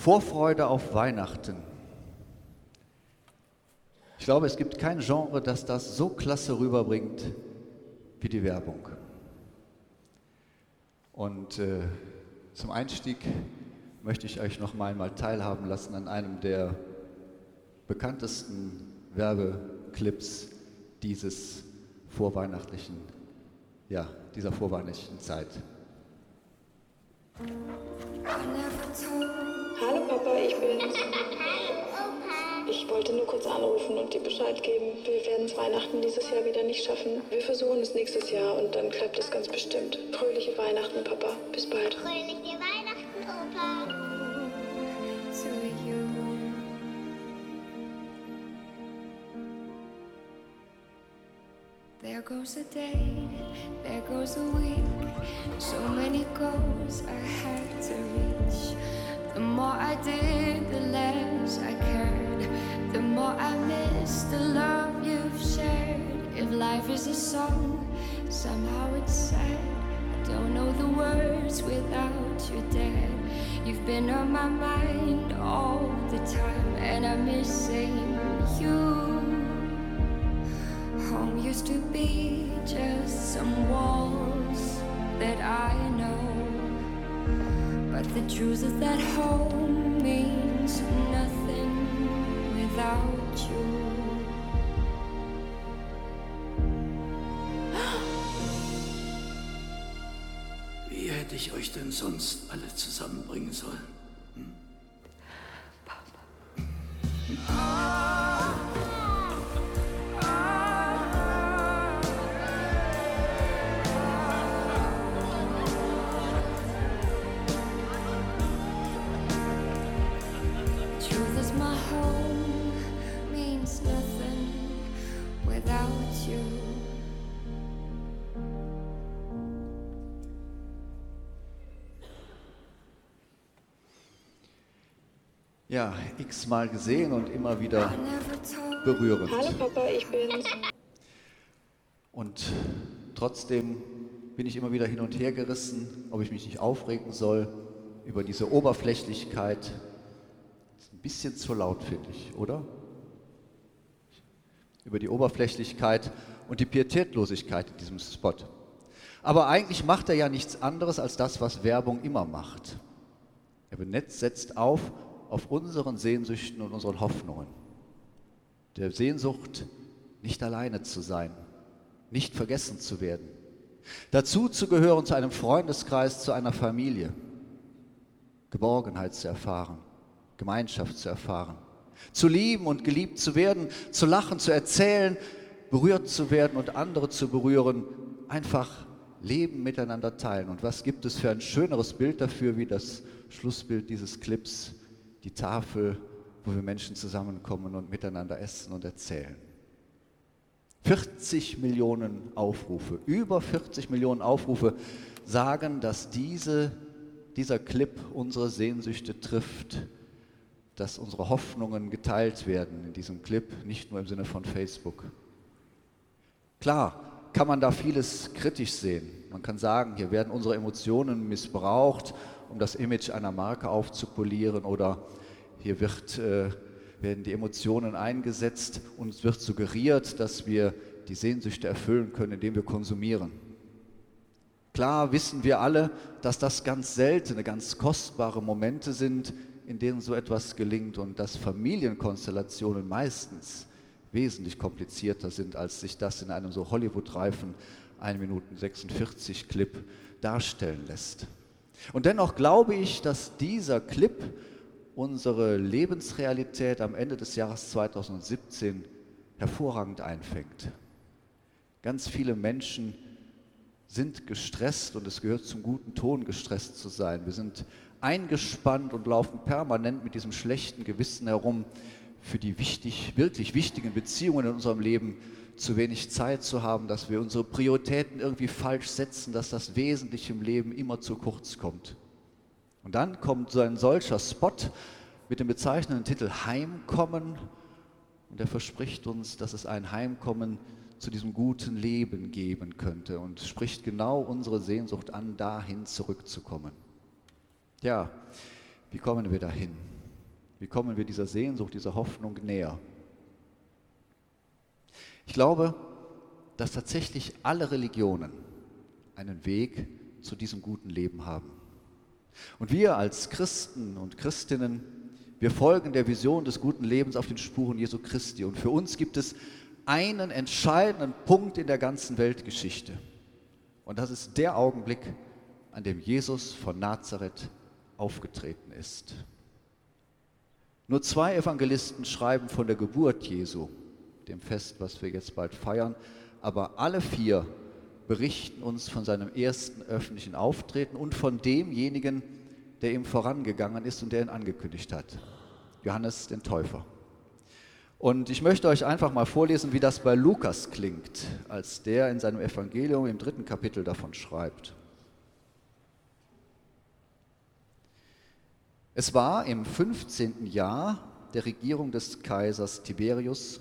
Vorfreude auf Weihnachten. Ich glaube, es gibt kein Genre, das das so klasse rüberbringt wie die Werbung. Und äh, zum Einstieg möchte ich euch noch einmal teilhaben lassen an einem der bekanntesten Werbeclips dieses vorweihnachtlichen, ja, dieser vorweihnachtlichen Zeit. Hallo Papa, ich bin's. Ich wollte nur kurz anrufen und dir Bescheid geben. Wir werden es Weihnachten dieses Jahr wieder nicht schaffen. Wir versuchen es nächstes Jahr und dann klappt es ganz bestimmt. Fröhliche Weihnachten, Papa. Bis bald. Fröhliche Weihnachten, Opa. There goes a day, there goes a week. So many goals I had to reach. The more I did, the less I cared. The more I missed the love you've shared. If life is a song, somehow it's sad. I don't know the words without your dad. You've been on my mind all the time, and I'm missing you. Home used to be just some walls that I know. But the truth is that home means nothing without you. Wie hätte ich euch denn sonst alle zusammenbringen sollen? Hm? Ja, x-mal gesehen und immer wieder berührend. Hallo Papa, ich bin's. Und trotzdem bin ich immer wieder hin und her gerissen, ob ich mich nicht aufregen soll über diese Oberflächlichkeit. Ist ein bisschen zu laut, finde ich, oder? Über die Oberflächlichkeit und die Pietätlosigkeit in diesem Spot. Aber eigentlich macht er ja nichts anderes als das, was Werbung immer macht. Er benetzt, setzt auf auf unseren Sehnsüchten und unseren Hoffnungen. Der Sehnsucht, nicht alleine zu sein, nicht vergessen zu werden. Dazu zu gehören zu einem Freundeskreis, zu einer Familie. Geborgenheit zu erfahren, Gemeinschaft zu erfahren. Zu lieben und geliebt zu werden, zu lachen, zu erzählen, berührt zu werden und andere zu berühren. Einfach Leben miteinander teilen. Und was gibt es für ein schöneres Bild dafür, wie das Schlussbild dieses Clips, die Tafel, wo wir Menschen zusammenkommen und miteinander essen und erzählen. 40 Millionen Aufrufe, über 40 Millionen Aufrufe sagen, dass diese, dieser Clip unsere Sehnsüchte trifft, dass unsere Hoffnungen geteilt werden in diesem Clip, nicht nur im Sinne von Facebook. Klar, kann man da vieles kritisch sehen. Man kann sagen, hier werden unsere Emotionen missbraucht, um das Image einer Marke aufzupolieren oder hier wird, äh, werden die Emotionen eingesetzt und es wird suggeriert, dass wir die Sehnsüchte erfüllen können, indem wir konsumieren. Klar wissen wir alle, dass das ganz seltene, ganz kostbare Momente sind, in denen so etwas gelingt und dass Familienkonstellationen meistens wesentlich komplizierter sind, als sich das in einem so Hollywood-reifen 1 Minuten 46 Clip darstellen lässt. Und dennoch glaube ich, dass dieser Clip unsere Lebensrealität am Ende des Jahres 2017 hervorragend einfängt. Ganz viele Menschen sind gestresst und es gehört zum guten Ton, gestresst zu sein. Wir sind eingespannt und laufen permanent mit diesem schlechten Gewissen herum, für die wichtig, wirklich wichtigen Beziehungen in unserem Leben zu wenig Zeit zu haben, dass wir unsere Prioritäten irgendwie falsch setzen, dass das Wesentliche im Leben immer zu kurz kommt. Und dann kommt so ein solcher Spot mit dem bezeichnenden Titel Heimkommen und er verspricht uns, dass es ein Heimkommen zu diesem guten Leben geben könnte und spricht genau unsere Sehnsucht an, dahin zurückzukommen. Ja, Wie kommen wir dahin? Wie kommen wir dieser Sehnsucht, dieser Hoffnung näher? Ich glaube, dass tatsächlich alle Religionen einen Weg zu diesem guten Leben haben. Und wir als Christen und Christinnen, wir folgen der Vision des guten Lebens auf den Spuren Jesu Christi. Und für uns gibt es einen entscheidenden Punkt in der ganzen Weltgeschichte. Und das ist der Augenblick, an dem Jesus von Nazareth aufgetreten ist. Nur zwei Evangelisten schreiben von der Geburt Jesu, dem Fest, was wir jetzt bald feiern, aber alle vier berichten uns von seinem ersten öffentlichen Auftreten und von demjenigen, der ihm vorangegangen ist und der ihn angekündigt hat, Johannes den Täufer. Und ich möchte euch einfach mal vorlesen, wie das bei Lukas klingt, als der in seinem Evangelium im dritten Kapitel davon schreibt. Es war im 15. Jahr der Regierung des Kaisers Tiberius.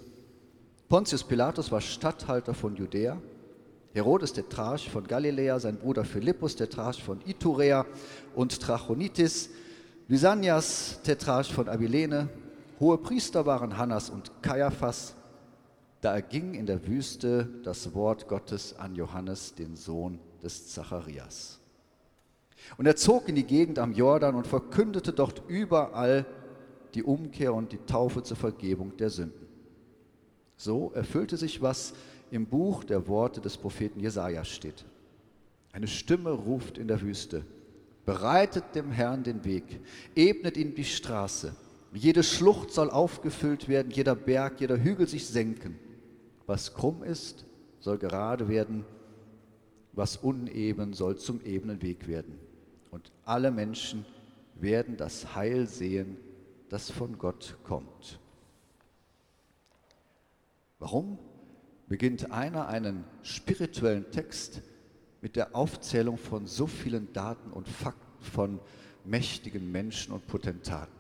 Pontius Pilatus war Statthalter von Judäa. Herodes Tetrarch von Galiläa, sein Bruder Philippus Tetrarch von Iturea und Trachonitis, Lysanias Tetrarch von Abilene, hohe Priester waren Hannas und Kaiaphas. Da erging in der Wüste das Wort Gottes an Johannes, den Sohn des Zacharias. Und er zog in die Gegend am Jordan und verkündete dort überall die Umkehr und die Taufe zur Vergebung der Sünden. So erfüllte sich, was im Buch der Worte des Propheten Jesaja steht. Eine Stimme ruft in der Wüste: Bereitet dem Herrn den Weg, ebnet ihm die Straße. Jede Schlucht soll aufgefüllt werden, jeder Berg, jeder Hügel sich senken. Was krumm ist, soll gerade werden, was uneben soll zum ebenen Weg werden. Und alle Menschen werden das Heil sehen, das von Gott kommt. Warum beginnt einer einen spirituellen Text mit der Aufzählung von so vielen Daten und Fakten von mächtigen Menschen und Potentaten?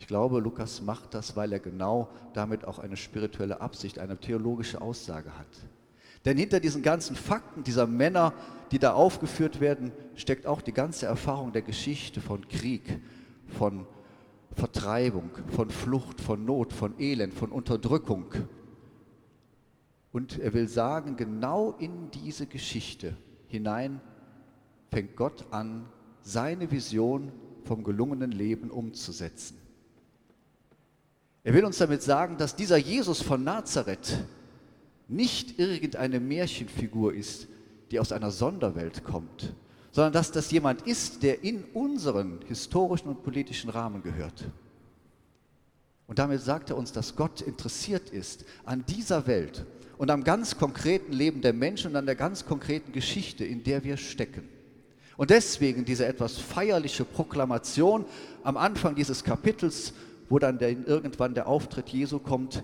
Ich glaube, Lukas macht das, weil er genau damit auch eine spirituelle Absicht, eine theologische Aussage hat. Denn hinter diesen ganzen Fakten dieser Männer, die da aufgeführt werden, steckt auch die ganze Erfahrung der Geschichte von Krieg, von Vertreibung, von Flucht, von Not, von Elend, von Unterdrückung. Und er will sagen, genau in diese Geschichte hinein fängt Gott an, seine Vision vom gelungenen Leben umzusetzen. Er will uns damit sagen, dass dieser Jesus von Nazareth nicht irgendeine Märchenfigur ist, die aus einer Sonderwelt kommt, sondern dass das jemand ist, der in unseren historischen und politischen Rahmen gehört. Und damit sagt er uns, dass Gott interessiert ist an dieser Welt und am ganz konkreten Leben der Menschen und an der ganz konkreten Geschichte, in der wir stecken. Und deswegen diese etwas feierliche Proklamation am Anfang dieses Kapitels wo dann der, irgendwann der Auftritt Jesu kommt,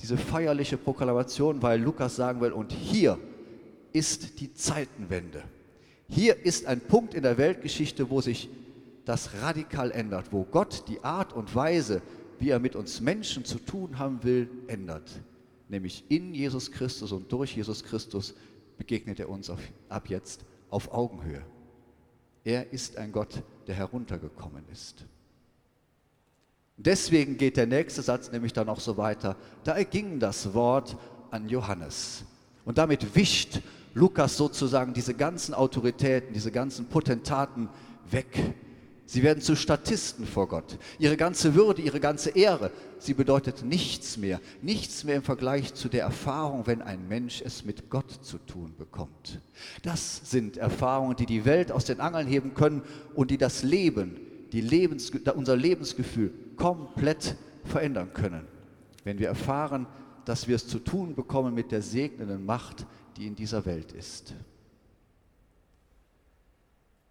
diese feierliche Proklamation, weil Lukas sagen will, und hier ist die Zeitenwende. Hier ist ein Punkt in der Weltgeschichte, wo sich das radikal ändert, wo Gott die Art und Weise, wie er mit uns Menschen zu tun haben will, ändert. Nämlich in Jesus Christus und durch Jesus Christus begegnet er uns auf, ab jetzt auf Augenhöhe. Er ist ein Gott, der heruntergekommen ist. Deswegen geht der nächste Satz nämlich dann auch so weiter. Da erging das Wort an Johannes. Und damit wischt Lukas sozusagen diese ganzen Autoritäten, diese ganzen Potentaten weg. Sie werden zu Statisten vor Gott. Ihre ganze Würde, ihre ganze Ehre, sie bedeutet nichts mehr. Nichts mehr im Vergleich zu der Erfahrung, wenn ein Mensch es mit Gott zu tun bekommt. Das sind Erfahrungen, die die Welt aus den Angeln heben können und die das Leben, die Lebens, unser Lebensgefühl komplett verändern können, wenn wir erfahren, dass wir es zu tun bekommen mit der segnenden Macht, die in dieser Welt ist.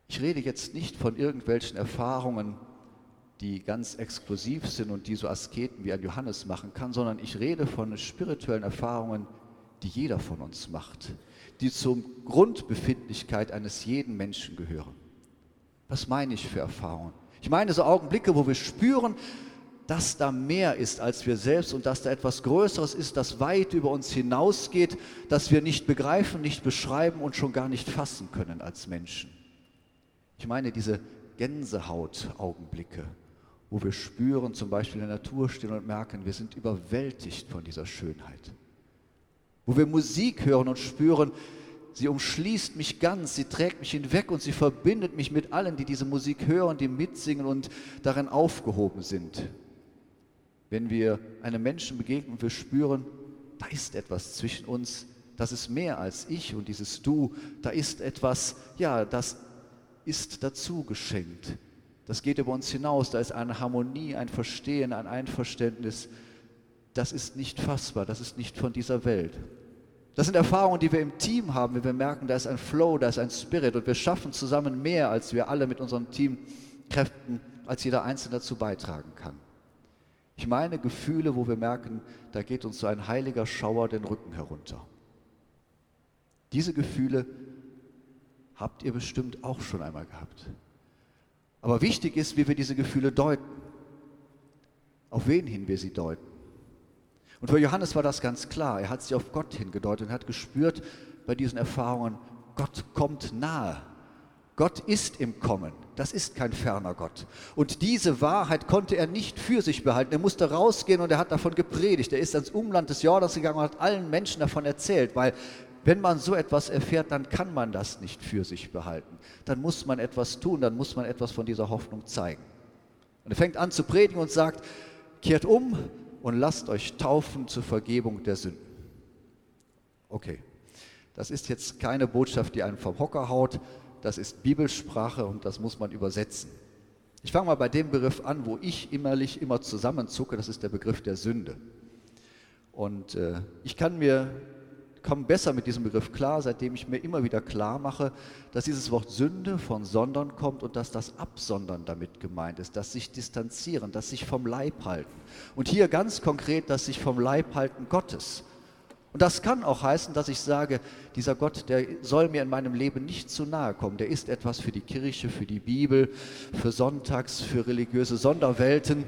Ich rede jetzt nicht von irgendwelchen Erfahrungen, die ganz exklusiv sind und die so Asketen wie ein Johannes machen kann, sondern ich rede von spirituellen Erfahrungen, die jeder von uns macht, die zur Grundbefindlichkeit eines jeden Menschen gehören. Was meine ich für Erfahrungen? Ich meine so Augenblicke, wo wir spüren, dass da mehr ist als wir selbst und dass da etwas Größeres ist, das weit über uns hinausgeht, das wir nicht begreifen, nicht beschreiben und schon gar nicht fassen können als Menschen. Ich meine diese Gänsehaut-Augenblicke, wo wir spüren, zum Beispiel in der Natur stehen und merken, wir sind überwältigt von dieser Schönheit. Wo wir Musik hören und spüren, sie umschließt mich ganz, sie trägt mich hinweg und sie verbindet mich mit allen, die diese Musik hören, die mitsingen und darin aufgehoben sind. Wenn wir einem Menschen begegnen und wir spüren, da ist etwas zwischen uns, das ist mehr als ich und dieses Du, da ist etwas, ja, das ist dazu geschenkt. Das geht über uns hinaus, da ist eine Harmonie, ein Verstehen, ein Einverständnis. Das ist nicht fassbar, das ist nicht von dieser Welt. Das sind Erfahrungen, die wir im Team haben, wenn wir merken, da ist ein Flow, da ist ein Spirit und wir schaffen zusammen mehr, als wir alle mit unseren Teamkräften, als jeder Einzelne dazu beitragen kann. Ich meine Gefühle, wo wir merken, da geht uns so ein heiliger Schauer den Rücken herunter. Diese Gefühle habt ihr bestimmt auch schon einmal gehabt. Aber wichtig ist, wie wir diese Gefühle deuten. Auf wen hin wir sie deuten. Und für Johannes war das ganz klar. Er hat sie auf Gott hingedeutet und hat gespürt bei diesen Erfahrungen, Gott kommt nahe. Gott ist im Kommen. Das ist kein ferner Gott. Und diese Wahrheit konnte er nicht für sich behalten. Er musste rausgehen und er hat davon gepredigt. Er ist ans Umland des Jordans gegangen und hat allen Menschen davon erzählt, weil wenn man so etwas erfährt, dann kann man das nicht für sich behalten. Dann muss man etwas tun, dann muss man etwas von dieser Hoffnung zeigen. Und er fängt an zu predigen und sagt, kehrt um, und lasst euch taufen zur Vergebung der Sünden. Okay, das ist jetzt keine Botschaft, die einen vom Hocker haut, das ist Bibelsprache und das muss man übersetzen. Ich fange mal bei dem Begriff an, wo ich innerlich immer zusammenzucke, das ist der Begriff der Sünde. Und äh, ich kann mir komme besser mit diesem Begriff klar, seitdem ich mir immer wieder klar mache, dass dieses Wort Sünde von Sondern kommt und dass das Absondern damit gemeint ist, dass sich distanzieren, dass sich vom Leib halten. Und hier ganz konkret, dass sich vom Leib halten Gottes. Und das kann auch heißen, dass ich sage, dieser Gott, der soll mir in meinem Leben nicht zu nahe kommen. Der ist etwas für die Kirche, für die Bibel, für Sonntags, für religiöse Sonderwelten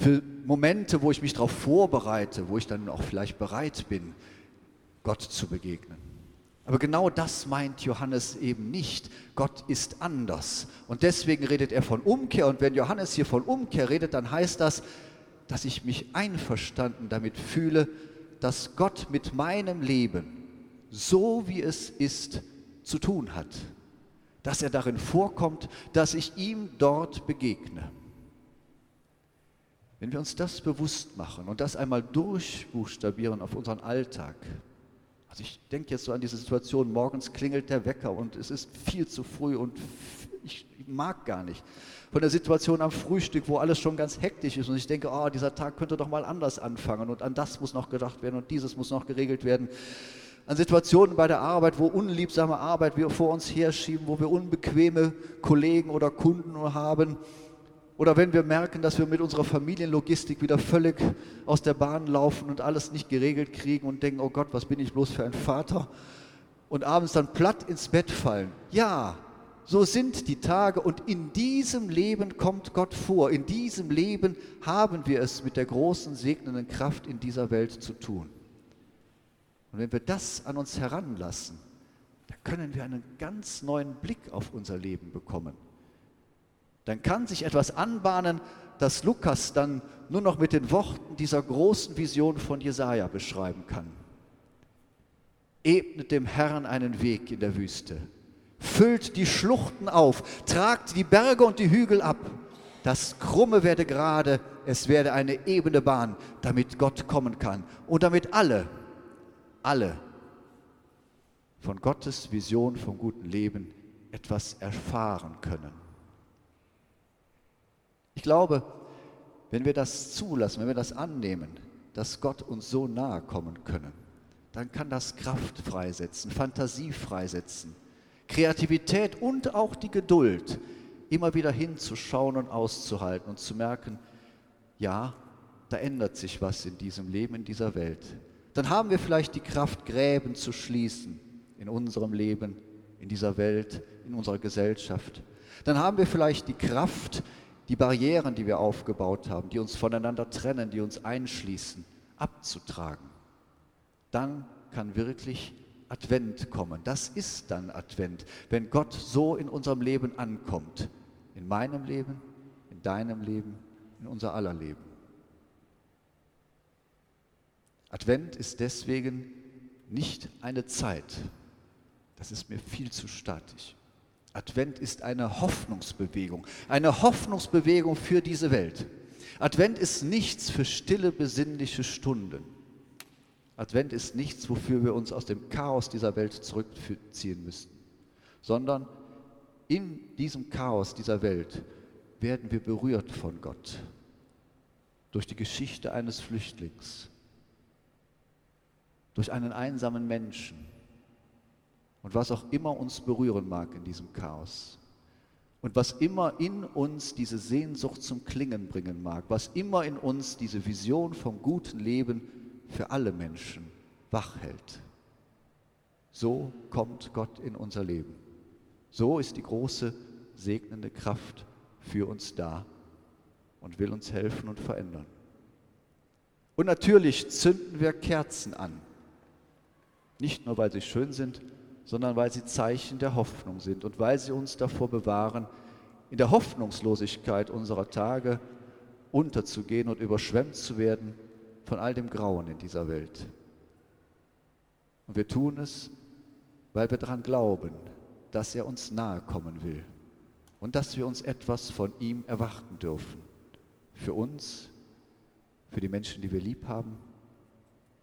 für Momente, wo ich mich darauf vorbereite, wo ich dann auch vielleicht bereit bin, Gott zu begegnen. Aber genau das meint Johannes eben nicht. Gott ist anders. Und deswegen redet er von Umkehr. Und wenn Johannes hier von Umkehr redet, dann heißt das, dass ich mich einverstanden damit fühle, dass Gott mit meinem Leben, so wie es ist, zu tun hat. Dass er darin vorkommt, dass ich ihm dort begegne. Wenn wir uns das bewusst machen und das einmal durchbuchstabieren auf unseren Alltag, also ich denke jetzt so an diese Situation, morgens klingelt der Wecker und es ist viel zu früh und ich mag gar nicht. Von der Situation am Frühstück, wo alles schon ganz hektisch ist und ich denke, oh, dieser Tag könnte doch mal anders anfangen und an das muss noch gedacht werden und dieses muss noch geregelt werden. An Situationen bei der Arbeit, wo unliebsame Arbeit wir vor uns herschieben, wo wir unbequeme Kollegen oder Kunden haben, oder wenn wir merken, dass wir mit unserer Familienlogistik wieder völlig aus der Bahn laufen und alles nicht geregelt kriegen und denken, oh Gott, was bin ich bloß für ein Vater? Und abends dann platt ins Bett fallen. Ja, so sind die Tage und in diesem Leben kommt Gott vor. In diesem Leben haben wir es mit der großen segnenden Kraft in dieser Welt zu tun. Und wenn wir das an uns heranlassen, dann können wir einen ganz neuen Blick auf unser Leben bekommen dann kann sich etwas anbahnen, das Lukas dann nur noch mit den Worten dieser großen Vision von Jesaja beschreiben kann. Ebnet dem Herrn einen Weg in der Wüste, füllt die Schluchten auf, tragt die Berge und die Hügel ab. Das Krumme werde gerade, es werde eine ebene Bahn, damit Gott kommen kann und damit alle, alle von Gottes Vision vom guten Leben etwas erfahren können. Ich glaube, wenn wir das zulassen, wenn wir das annehmen, dass Gott uns so nahe kommen können, dann kann das Kraft freisetzen, Fantasie freisetzen, Kreativität und auch die Geduld, immer wieder hinzuschauen und auszuhalten und zu merken, ja, da ändert sich was in diesem Leben, in dieser Welt. Dann haben wir vielleicht die Kraft, Gräben zu schließen in unserem Leben, in dieser Welt, in unserer Gesellschaft. Dann haben wir vielleicht die Kraft, die Barrieren, die wir aufgebaut haben, die uns voneinander trennen, die uns einschließen, abzutragen. Dann kann wirklich Advent kommen. Das ist dann Advent, wenn Gott so in unserem Leben ankommt. In meinem Leben, in deinem Leben, in unser aller Leben. Advent ist deswegen nicht eine Zeit. Das ist mir viel zu statisch. Advent ist eine Hoffnungsbewegung, eine Hoffnungsbewegung für diese Welt. Advent ist nichts für stille, besinnliche Stunden. Advent ist nichts, wofür wir uns aus dem Chaos dieser Welt zurückziehen müssten, sondern in diesem Chaos dieser Welt werden wir berührt von Gott durch die Geschichte eines Flüchtlings, durch einen einsamen Menschen und was auch immer uns berühren mag in diesem Chaos. Und was immer in uns diese Sehnsucht zum Klingen bringen mag, was immer in uns diese Vision vom guten Leben für alle Menschen wach hält. So kommt Gott in unser Leben. So ist die große segnende Kraft für uns da und will uns helfen und verändern. Und natürlich zünden wir Kerzen an. Nicht nur, weil sie schön sind, sondern weil sie Zeichen der Hoffnung sind und weil sie uns davor bewahren, in der Hoffnungslosigkeit unserer Tage unterzugehen und überschwemmt zu werden von all dem Grauen in dieser Welt. Und wir tun es, weil wir daran glauben, dass er uns nahe kommen will und dass wir uns etwas von ihm erwarten dürfen. Für uns, für die Menschen, die wir lieb haben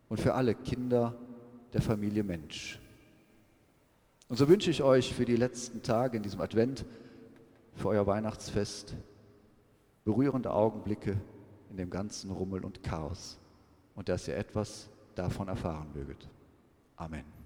und für alle Kinder der Familie Mensch. Und so wünsche ich euch für die letzten Tage in diesem Advent, für euer Weihnachtsfest, berührende Augenblicke in dem ganzen Rummel und Chaos und dass ihr etwas davon erfahren möget. Amen.